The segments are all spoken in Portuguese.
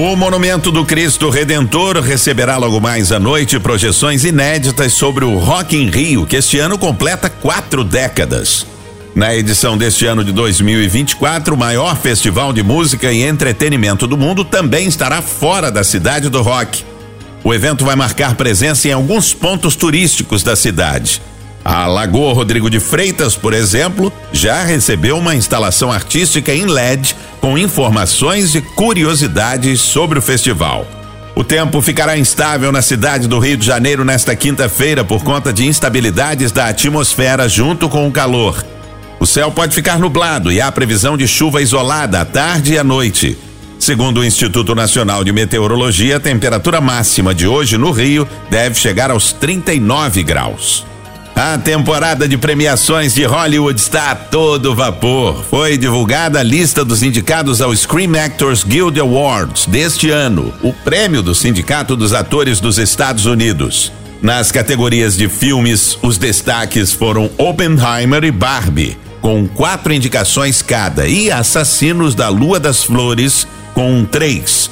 O Monumento do Cristo Redentor receberá logo mais à noite projeções inéditas sobre o Rock in Rio, que este ano completa quatro décadas. Na edição deste ano de 2024, o maior festival de música e entretenimento do mundo também estará fora da cidade do rock. O evento vai marcar presença em alguns pontos turísticos da cidade. A Lagoa Rodrigo de Freitas, por exemplo, já recebeu uma instalação artística em LED com informações e curiosidades sobre o festival. O tempo ficará instável na cidade do Rio de Janeiro nesta quinta-feira por conta de instabilidades da atmosfera junto com o calor. O céu pode ficar nublado e há previsão de chuva isolada à tarde e à noite. Segundo o Instituto Nacional de Meteorologia, a temperatura máxima de hoje no Rio deve chegar aos 39 graus. A temporada de premiações de Hollywood está a todo vapor. Foi divulgada a lista dos indicados ao Screen Actors Guild Awards deste ano, o prêmio do Sindicato dos Atores dos Estados Unidos. Nas categorias de filmes, os destaques foram Oppenheimer e Barbie, com quatro indicações cada, e Assassinos da Lua das Flores, com três.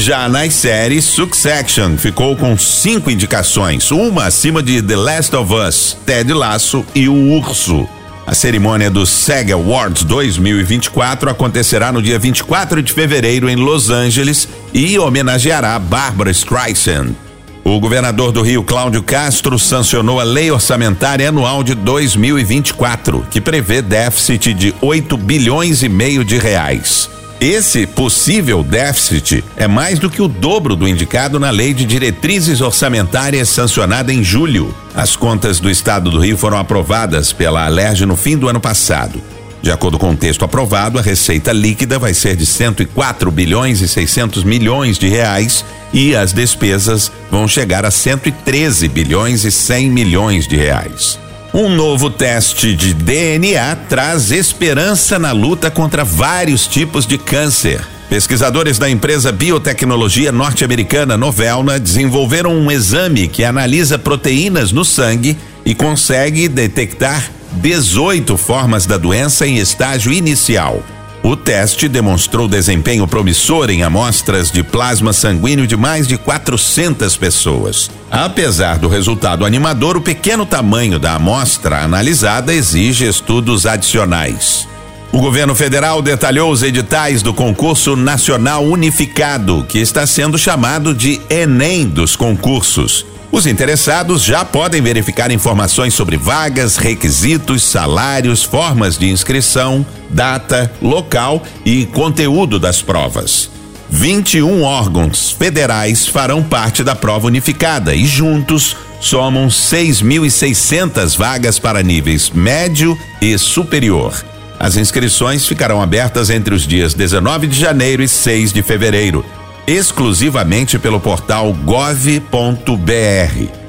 Já nas séries, Succession ficou com cinco indicações, uma acima de The Last of Us, Ted Lasso e O Urso. A cerimônia do SEG Awards 2024 acontecerá no dia 24 de fevereiro em Los Angeles e homenageará Barbara Streisand. O governador do Rio, Cláudio Castro, sancionou a Lei Orçamentária Anual de 2024, que prevê déficit de 8 bilhões e meio de reais. Esse possível déficit é mais do que o dobro do indicado na Lei de Diretrizes Orçamentárias sancionada em julho. As contas do Estado do Rio foram aprovadas pela Alerj no fim do ano passado. De acordo com o texto aprovado, a receita líquida vai ser de 104 bilhões e 600 milhões de reais e as despesas vão chegar a 113 bilhões e 100 milhões de reais. Um novo teste de DNA traz esperança na luta contra vários tipos de câncer. Pesquisadores da empresa biotecnologia norte-americana Novelna desenvolveram um exame que analisa proteínas no sangue e consegue detectar 18 formas da doença em estágio inicial. O teste demonstrou desempenho promissor em amostras de plasma sanguíneo de mais de 400 pessoas. Apesar do resultado animador, o pequeno tamanho da amostra analisada exige estudos adicionais. O governo federal detalhou os editais do concurso nacional unificado, que está sendo chamado de Enem dos concursos. Os interessados já podem verificar informações sobre vagas, requisitos, salários, formas de inscrição, data, local e conteúdo das provas. 21 órgãos federais farão parte da prova unificada e juntos somam 6.600 vagas para níveis médio e superior. As inscrições ficarão abertas entre os dias 19 de janeiro e 6 de fevereiro exclusivamente pelo portal gov.br.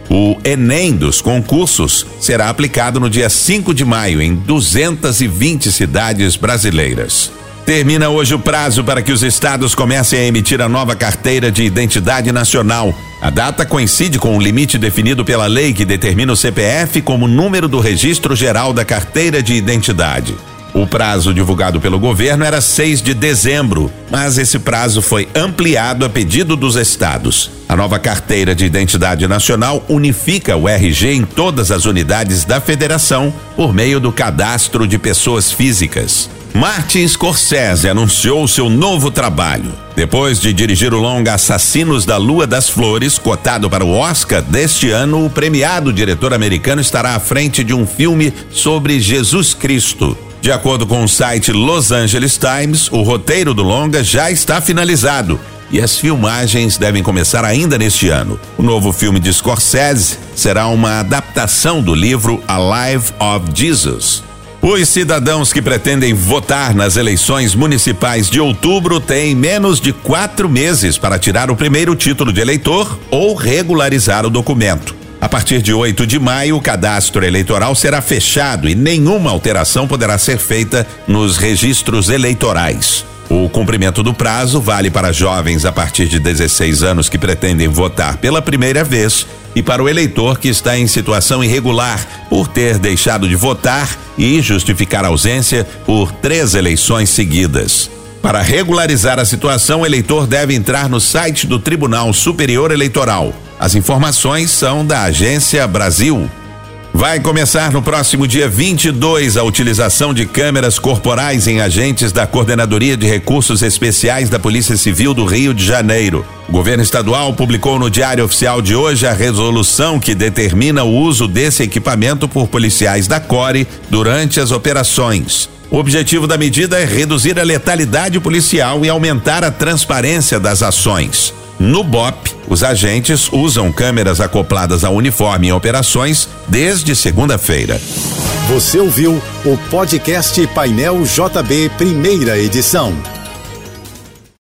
O Enem dos concursos será aplicado no dia 5 de maio em 220 cidades brasileiras. Termina hoje o prazo para que os estados comecem a emitir a nova carteira de identidade nacional. A data coincide com o limite definido pela lei que determina o CPF como número do registro geral da carteira de identidade. O prazo divulgado pelo governo era 6 de dezembro, mas esse prazo foi ampliado a pedido dos estados. A nova carteira de identidade nacional unifica o RG em todas as unidades da federação por meio do cadastro de pessoas físicas. Martin Scorsese anunciou seu novo trabalho. Depois de dirigir o longa Assassinos da Lua das Flores, cotado para o Oscar deste ano, o premiado diretor americano estará à frente de um filme sobre Jesus Cristo. De acordo com o site Los Angeles Times, o roteiro do longa já está finalizado e as filmagens devem começar ainda neste ano. O novo filme de Scorsese será uma adaptação do livro Alive of Jesus. Os cidadãos que pretendem votar nas eleições municipais de outubro têm menos de quatro meses para tirar o primeiro título de eleitor ou regularizar o documento. A partir de 8 de maio, o cadastro eleitoral será fechado e nenhuma alteração poderá ser feita nos registros eleitorais. O cumprimento do prazo vale para jovens a partir de 16 anos que pretendem votar pela primeira vez e para o eleitor que está em situação irregular por ter deixado de votar e justificar ausência por três eleições seguidas. Para regularizar a situação, o eleitor deve entrar no site do Tribunal Superior Eleitoral as informações são da Agência Brasil. Vai começar no próximo dia 22 a utilização de câmeras corporais em agentes da Coordenadoria de Recursos Especiais da Polícia Civil do Rio de Janeiro. O governo estadual publicou no Diário Oficial de hoje a resolução que determina o uso desse equipamento por policiais da CORE durante as operações. O objetivo da medida é reduzir a letalidade policial e aumentar a transparência das ações. No BOP, os agentes usam câmeras acopladas ao uniforme em operações desde segunda-feira. Você ouviu o podcast Painel JB, primeira edição.